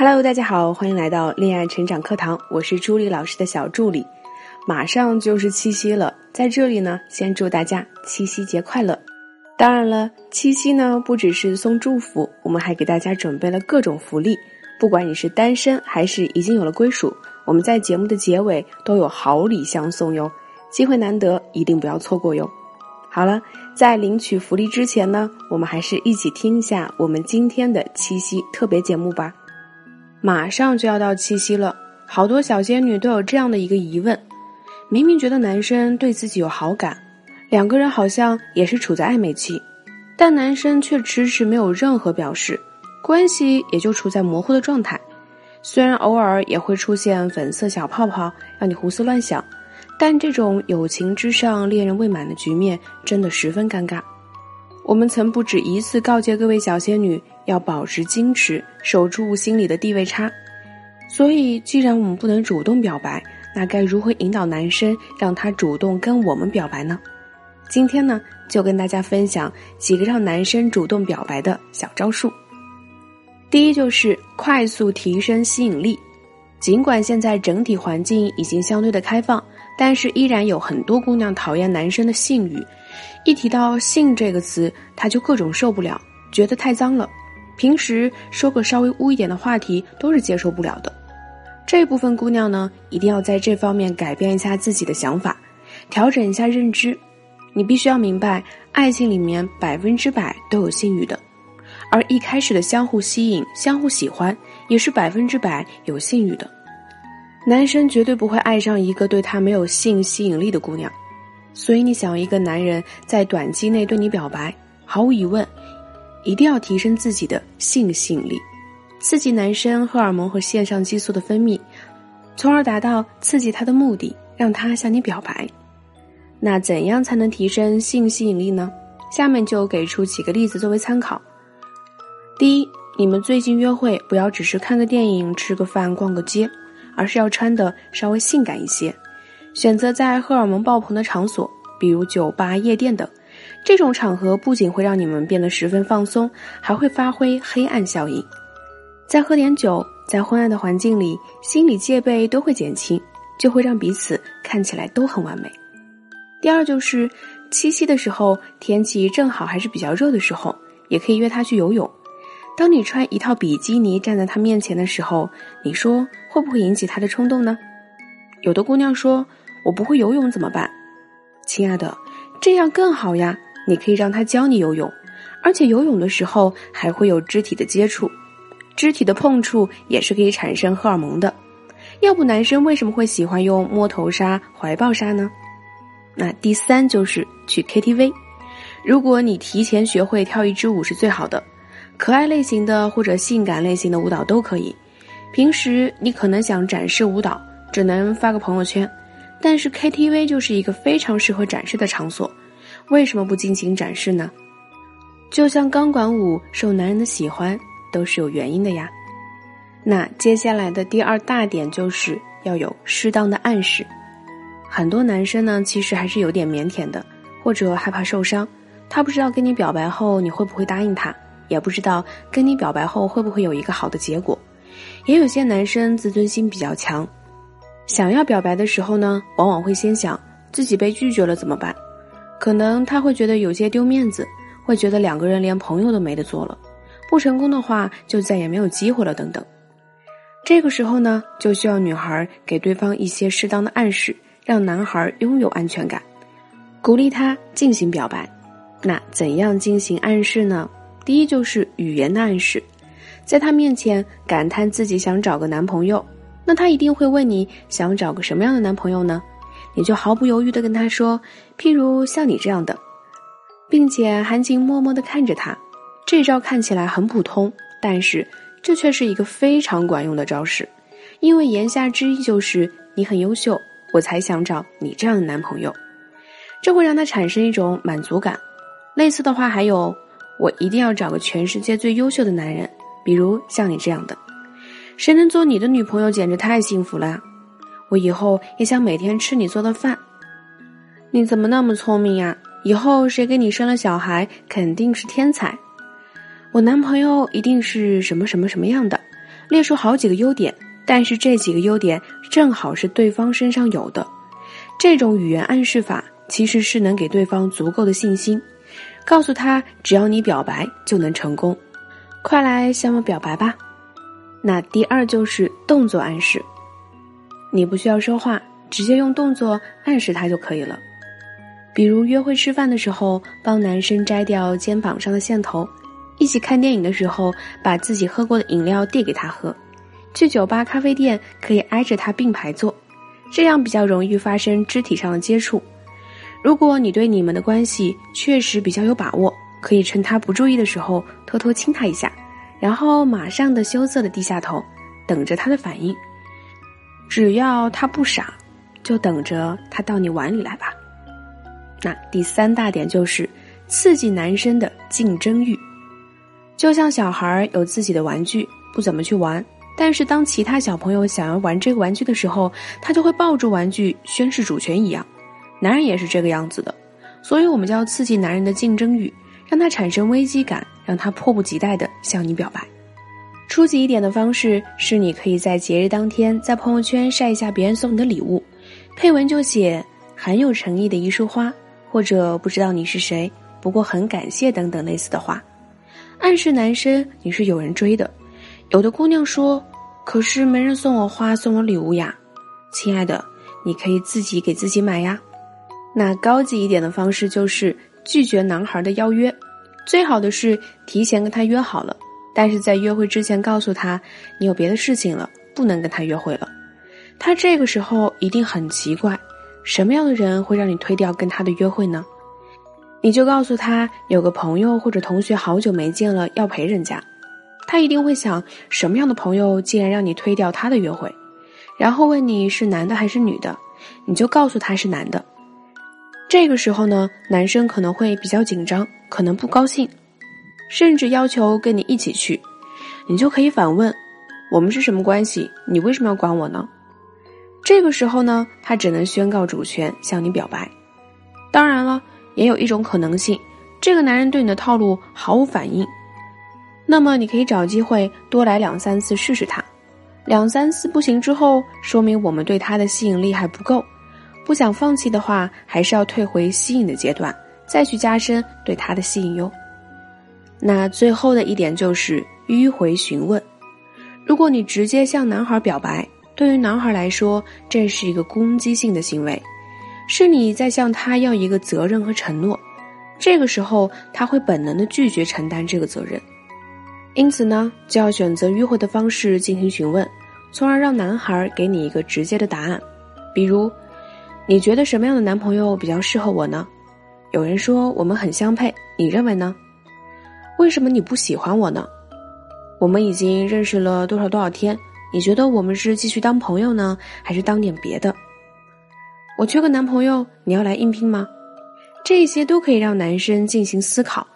Hello，大家好，欢迎来到恋爱成长课堂，我是朱莉老师的小助理。马上就是七夕了，在这里呢，先祝大家七夕节快乐。当然了，七夕呢不只是送祝福，我们还给大家准备了各种福利。不管你是单身还是已经有了归属，我们在节目的结尾都有好礼相送哟，机会难得，一定不要错过哟。好了，在领取福利之前呢，我们还是一起听一下我们今天的七夕特别节目吧。马上就要到七夕了，好多小仙女都有这样的一个疑问：明明觉得男生对自己有好感，两个人好像也是处在暧昧期，但男生却迟迟没有任何表示，关系也就处在模糊的状态。虽然偶尔也会出现粉色小泡泡，让你胡思乱想，但这种友情之上恋人未满的局面真的十分尴尬。我们曾不止一次告诫各位小仙女。要保持矜持，守住心里的地位差。所以，既然我们不能主动表白，那该如何引导男生让他主动跟我们表白呢？今天呢，就跟大家分享几个让男生主动表白的小招数。第一，就是快速提升吸引力。尽管现在整体环境已经相对的开放，但是依然有很多姑娘讨厌男生的性欲。一提到性这个词，她就各种受不了，觉得太脏了。平时说个稍微污一点的话题都是接受不了的，这部分姑娘呢，一定要在这方面改变一下自己的想法，调整一下认知。你必须要明白，爱情里面百分之百都有性欲的，而一开始的相互吸引、相互喜欢，也是百分之百有性欲的。男生绝对不会爱上一个对他没有性吸引力的姑娘，所以你想要一个男人在短期内对你表白，毫无疑问。一定要提升自己的性吸引力，刺激男生荷尔蒙和腺上激素的分泌，从而达到刺激他的目的，让他向你表白。那怎样才能提升性吸引力呢？下面就给出几个例子作为参考。第一，你们最近约会不要只是看个电影、吃个饭、逛个街，而是要穿的稍微性感一些，选择在荷尔蒙爆棚的场所，比如酒吧、夜店等。这种场合不仅会让你们变得十分放松，还会发挥黑暗效应。再喝点酒，在昏暗的环境里，心理戒备都会减轻，就会让彼此看起来都很完美。第二就是七夕的时候，天气正好还是比较热的时候，也可以约他去游泳。当你穿一套比基尼站在他面前的时候，你说会不会引起他的冲动呢？有的姑娘说：“我不会游泳怎么办？”亲爱的。这样更好呀！你可以让他教你游泳，而且游泳的时候还会有肢体的接触，肢体的碰触也是可以产生荷尔蒙的。要不男生为什么会喜欢用摸头杀、怀抱杀呢？那第三就是去 KTV，如果你提前学会跳一支舞是最好的，可爱类型的或者性感类型的舞蹈都可以。平时你可能想展示舞蹈，只能发个朋友圈。但是 KTV 就是一个非常适合展示的场所，为什么不尽情展示呢？就像钢管舞受男人的喜欢，都是有原因的呀。那接下来的第二大点就是要有适当的暗示。很多男生呢，其实还是有点腼腆的，或者害怕受伤，他不知道跟你表白后你会不会答应他，也不知道跟你表白后会不会有一个好的结果。也有些男生自尊心比较强。想要表白的时候呢，往往会先想自己被拒绝了怎么办？可能他会觉得有些丢面子，会觉得两个人连朋友都没得做了，不成功的话就再也没有机会了等等。这个时候呢，就需要女孩给对方一些适当的暗示，让男孩拥有安全感，鼓励他进行表白。那怎样进行暗示呢？第一就是语言的暗示，在他面前感叹自己想找个男朋友。那他一定会问你想找个什么样的男朋友呢？你就毫不犹豫的跟他说，譬如像你这样的，并且含情脉脉的看着他。这招看起来很普通，但是这却是一个非常管用的招式，因为言下之意就是你很优秀，我才想找你这样的男朋友。这会让他产生一种满足感。类似的话还有，我一定要找个全世界最优秀的男人，比如像你这样的。谁能做你的女朋友，简直太幸福了！我以后也想每天吃你做的饭。你怎么那么聪明呀？以后谁给你生了小孩，肯定是天才。我男朋友一定是什么什么什么样的，列出好几个优点，但是这几个优点正好是对方身上有的。这种语言暗示法其实是能给对方足够的信心，告诉他只要你表白就能成功，快来向我表白吧。那第二就是动作暗示，你不需要说话，直接用动作暗示他就可以了。比如约会吃饭的时候，帮男生摘掉肩膀上的线头；一起看电影的时候，把自己喝过的饮料递给他喝；去酒吧、咖啡店可以挨着他并排坐，这样比较容易发生肢体上的接触。如果你对你们的关系确实比较有把握，可以趁他不注意的时候偷偷亲他一下。然后马上的羞涩的低下头，等着他的反应。只要他不傻，就等着他到你碗里来吧。那第三大点就是刺激男生的竞争欲。就像小孩有自己的玩具，不怎么去玩，但是当其他小朋友想要玩这个玩具的时候，他就会抱住玩具宣示主权一样。男人也是这个样子的，所以我们就要刺激男人的竞争欲。让他产生危机感，让他迫不及待地向你表白。初级一点的方式是，你可以在节日当天在朋友圈晒一下别人送你的礼物，配文就写很有诚意的一束花，或者不知道你是谁，不过很感谢等等类似的话，暗示男生你是有人追的。有的姑娘说：“可是没人送我花，送我礼物呀。”亲爱的，你可以自己给自己买呀。那高级一点的方式就是。拒绝男孩的邀约，最好的是提前跟他约好了，但是在约会之前告诉他你有别的事情了，不能跟他约会了。他这个时候一定很奇怪，什么样的人会让你推掉跟他的约会呢？你就告诉他有个朋友或者同学好久没见了，要陪人家。他一定会想什么样的朋友竟然让你推掉他的约会，然后问你是男的还是女的，你就告诉他是男的。这个时候呢，男生可能会比较紧张，可能不高兴，甚至要求跟你一起去。你就可以反问：“我们是什么关系？你为什么要管我呢？”这个时候呢，他只能宣告主权，向你表白。当然了，也有一种可能性，这个男人对你的套路毫无反应。那么你可以找机会多来两三次试试他，两三次不行之后，说明我们对他的吸引力还不够。不想放弃的话，还是要退回吸引的阶段，再去加深对他的吸引哟。那最后的一点就是迂回询问。如果你直接向男孩表白，对于男孩来说，这是一个攻击性的行为，是你在向他要一个责任和承诺。这个时候，他会本能的拒绝承担这个责任。因此呢，就要选择迂回的方式进行询问，从而让男孩给你一个直接的答案，比如。你觉得什么样的男朋友比较适合我呢？有人说我们很相配，你认为呢？为什么你不喜欢我呢？我们已经认识了多少多少天？你觉得我们是继续当朋友呢，还是当点别的？我缺个男朋友，你要来应聘吗？这些都可以让男生进行思考。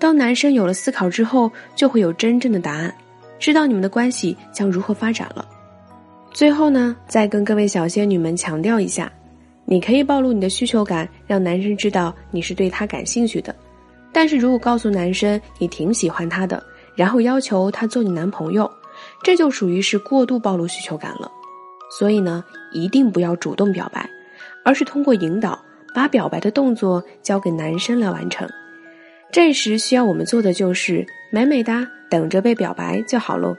当男生有了思考之后，就会有真正的答案，知道你们的关系将如何发展了。最后呢，再跟各位小仙女们强调一下。你可以暴露你的需求感，让男生知道你是对他感兴趣的。但是如果告诉男生你挺喜欢他的，然后要求他做你男朋友，这就属于是过度暴露需求感了。所以呢，一定不要主动表白，而是通过引导，把表白的动作交给男生来完成。这时需要我们做的就是美美哒，等着被表白就好喽。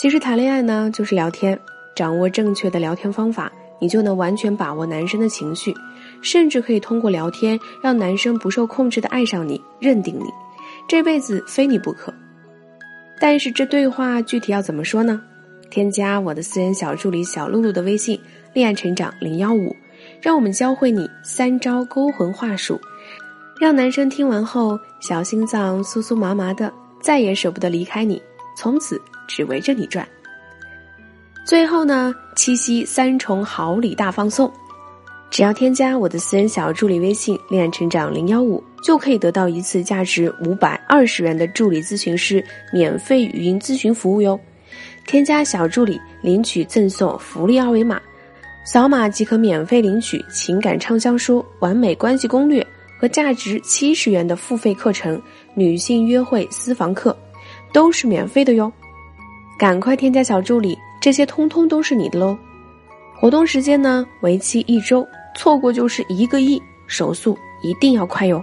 其实谈恋爱呢，就是聊天，掌握正确的聊天方法。你就能完全把握男生的情绪，甚至可以通过聊天让男生不受控制的爱上你、认定你，这辈子非你不可。但是这对话具体要怎么说呢？添加我的私人小助理小露露的微信“恋爱成长零幺五”，让我们教会你三招勾魂话术，让男生听完后小心脏酥酥麻麻的，再也舍不得离开你，从此只围着你转。最后呢，七夕三重好礼大放送，只要添加我的私人小助理微信“恋爱成长零幺五”，就可以得到一次价值五百二十元的助理咨询师免费语音咨询服务哟。添加小助理领取赠送福利二维码，扫码即可免费领取情感畅销书《完美关系攻略》和价值七十元的付费课程《女性约会私房课》，都是免费的哟。赶快添加小助理，这些通通都是你的喽！活动时间呢，为期一周，错过就是一个亿，手速一定要快哟！